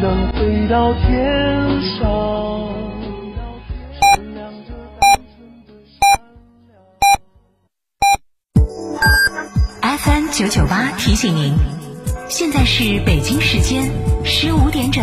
能飞到天上。FM 九九八提醒您，现在是北京时间十五点整。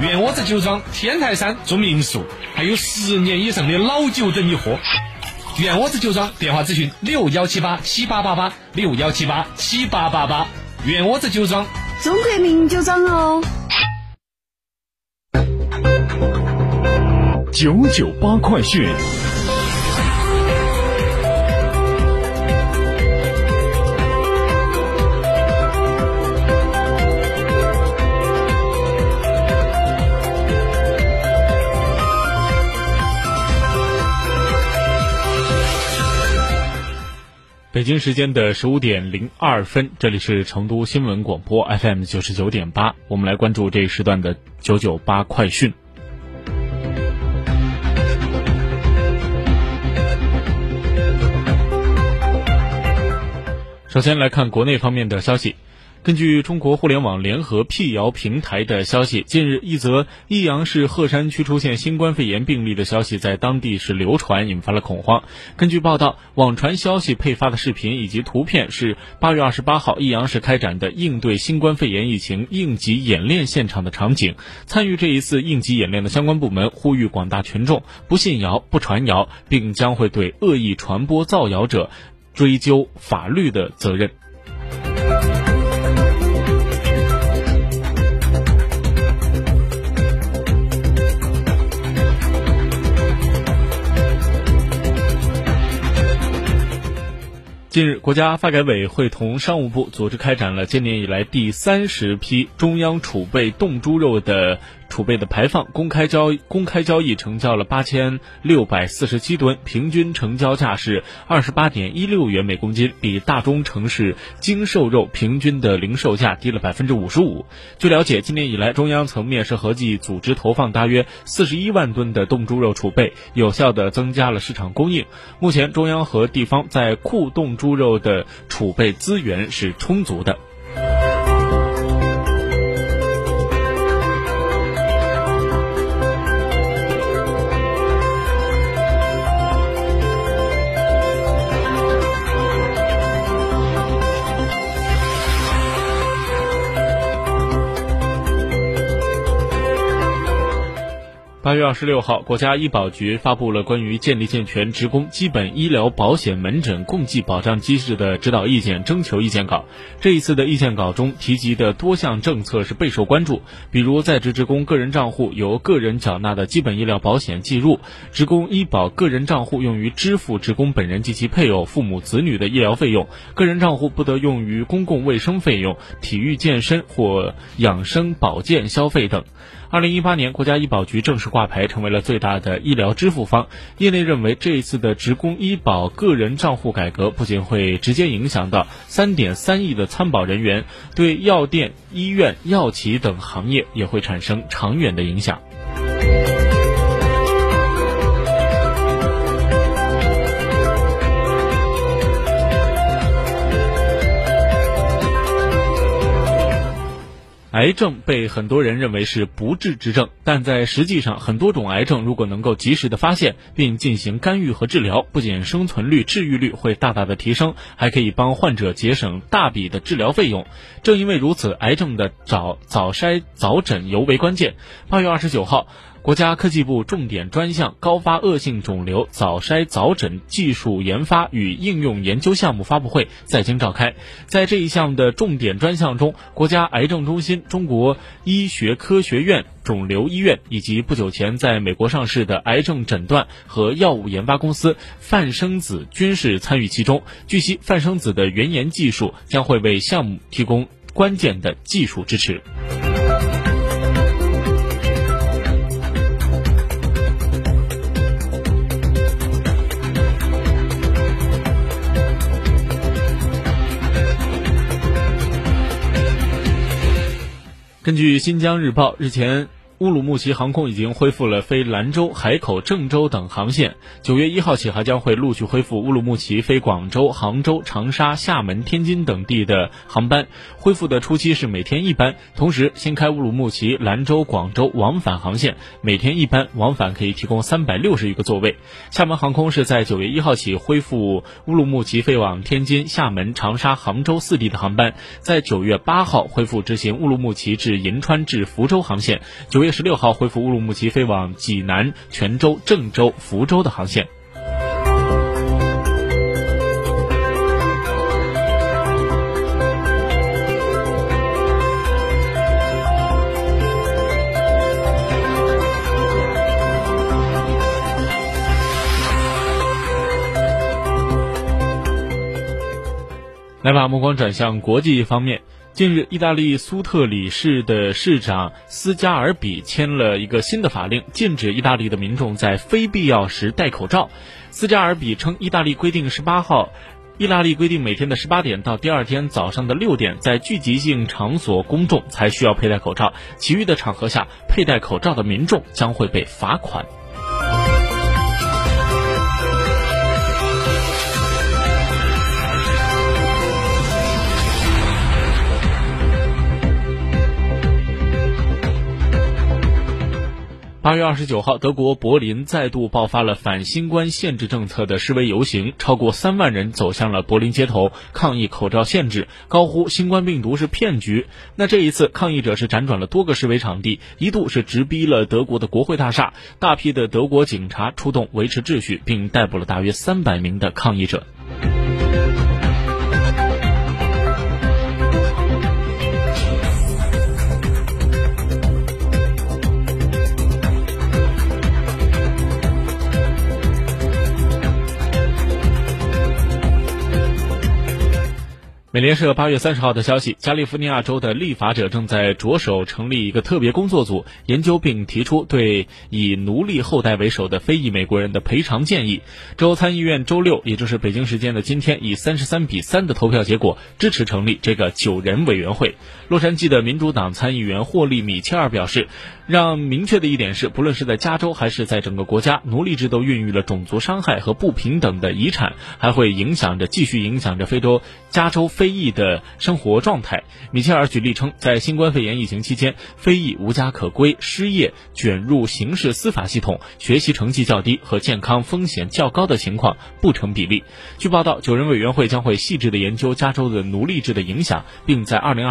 院窝子酒庄天台山住民宿，还有十年以上的老酒等你喝。袁窝子酒庄电话咨询六幺七八七八八八六幺七八七八八八。袁窝子酒庄，中国名酒庄哦。九九八快讯。北京时间的十五点零二分，这里是成都新闻广播 FM 九十九点八，我们来关注这一时段的九九八快讯。首先来看国内方面的消息。根据中国互联网联合辟谣平台的消息，近日一则益阳市鹤山区出现新冠肺炎病例的消息在当地是流传，引发了恐慌。根据报道，网传消息配发的视频以及图片是八月二十八号益阳市开展的应对新冠肺炎疫情应急演练现场的场景。参与这一次应急演练的相关部门呼吁广大群众不信谣、不传谣，并将会对恶意传播造谣者追究法律的责任。近日，国家发改委会同商务部组织开展了今年以来第三十批中央储备冻猪肉的储备的排放公开交公开交易，成交了八千六百四十七吨，平均成交价是二十八点一六元每公斤，比大中城市精瘦肉平均的零售价低了百分之五十五。据了解，今年以来，中央层面是合计组织投放大约四十一万吨的冻猪肉储备，有效的增加了市场供应。目前，中央和地方在库冻猪肉的储备资源是充足的。八月二十六号，国家医保局发布了关于建立健全职工基本医疗保险门诊共计保障机制的指导意见征求意见稿。这一次的意见稿中提及的多项政策是备受关注，比如在职职工个人账户由个人缴纳的基本医疗保险计入，职工医保个人账户用于支付职工本人及其配偶、父母、子女的医疗费用，个人账户不得用于公共卫生费用、体育健身或养生保健消费等。二零一八年，国家医保局正式挂牌，成为了最大的医疗支付方。业内认为，这一次的职工医保个人账户改革，不仅会直接影响到三点三亿的参保人员，对药店、医院、药企等行业也会产生长远的影响。癌症被很多人认为是不治之症，但在实际上，很多种癌症如果能够及时的发现并进行干预和治疗，不仅生存率、治愈率会大大的提升，还可以帮患者节省大笔的治疗费用。正因为如此，癌症的早早筛早诊尤为关键。八月二十九号。国家科技部重点专项高发恶性肿瘤早筛早诊技术研发与应用研究项目发布会在京召开。在这一项的重点专项中，国家癌症中心、中国医学科学院肿瘤医院以及不久前在美国上市的癌症诊断和药物研发公司泛生子均是参与其中。据悉，泛生子的原研技术将会为项目提供关键的技术支持。根据新疆日报，日前。乌鲁木齐航空已经恢复了飞兰州、海口、郑州等航线。九月一号起，还将会陆续恢复乌鲁木齐飞广州、杭州、长沙、厦门、天津等地的航班。恢复的初期是每天一班，同时新开乌鲁木齐、兰州、广州往返航线，每天一班，往返可以提供三百六十余个座位。厦门航空是在九月一号起恢复乌鲁木齐飞往天津、厦门、长沙、杭州四地的航班，在九月八号恢复执行乌鲁木齐至银川至福州航线。九月月。十六号恢复乌鲁木齐飞往济南、泉州、郑州、福州的航线。来把目光转向国际方面。近日，意大利苏特里市的市长斯加尔比签了一个新的法令，禁止意大利的民众在非必要时戴口罩。斯加尔比称，意大利规定十八号，意大利规定每天的十八点到第二天早上的六点，在聚集性场所公众才需要佩戴口罩，其余的场合下佩戴口罩的民众将会被罚款。八月二十九号，德国柏林再度爆发了反新冠限制政策的示威游行，超过三万人走向了柏林街头抗议口罩限制，高呼新冠病毒是骗局。那这一次，抗议者是辗转了多个示威场地，一度是直逼了德国的国会大厦，大批的德国警察出动维持秩序，并逮捕了大约三百名的抗议者。美联社八月三十号的消息，加利福尼亚州的立法者正在着手成立一个特别工作组，研究并提出对以奴隶后代为首的非裔美国人的赔偿建议。州参议院周六，也就是北京时间的今天，以三十三比三的投票结果支持成立这个九人委员会。洛杉矶的民主党参议员霍利米切尔表示，让明确的一点是，不论是在加州还是在整个国家，奴隶制都孕育了种族伤害和不平等的遗产，还会影响着继续影响着非洲加州。非裔的生活状态。米切尔举例称，在新冠肺炎疫情期间，非裔无家可归、失业、卷入刑事司法系统、学习成绩较低和健康风险较高的情况不成比例。据报道，九人委员会将会细致的研究加州的奴隶制的影响，并在二零二。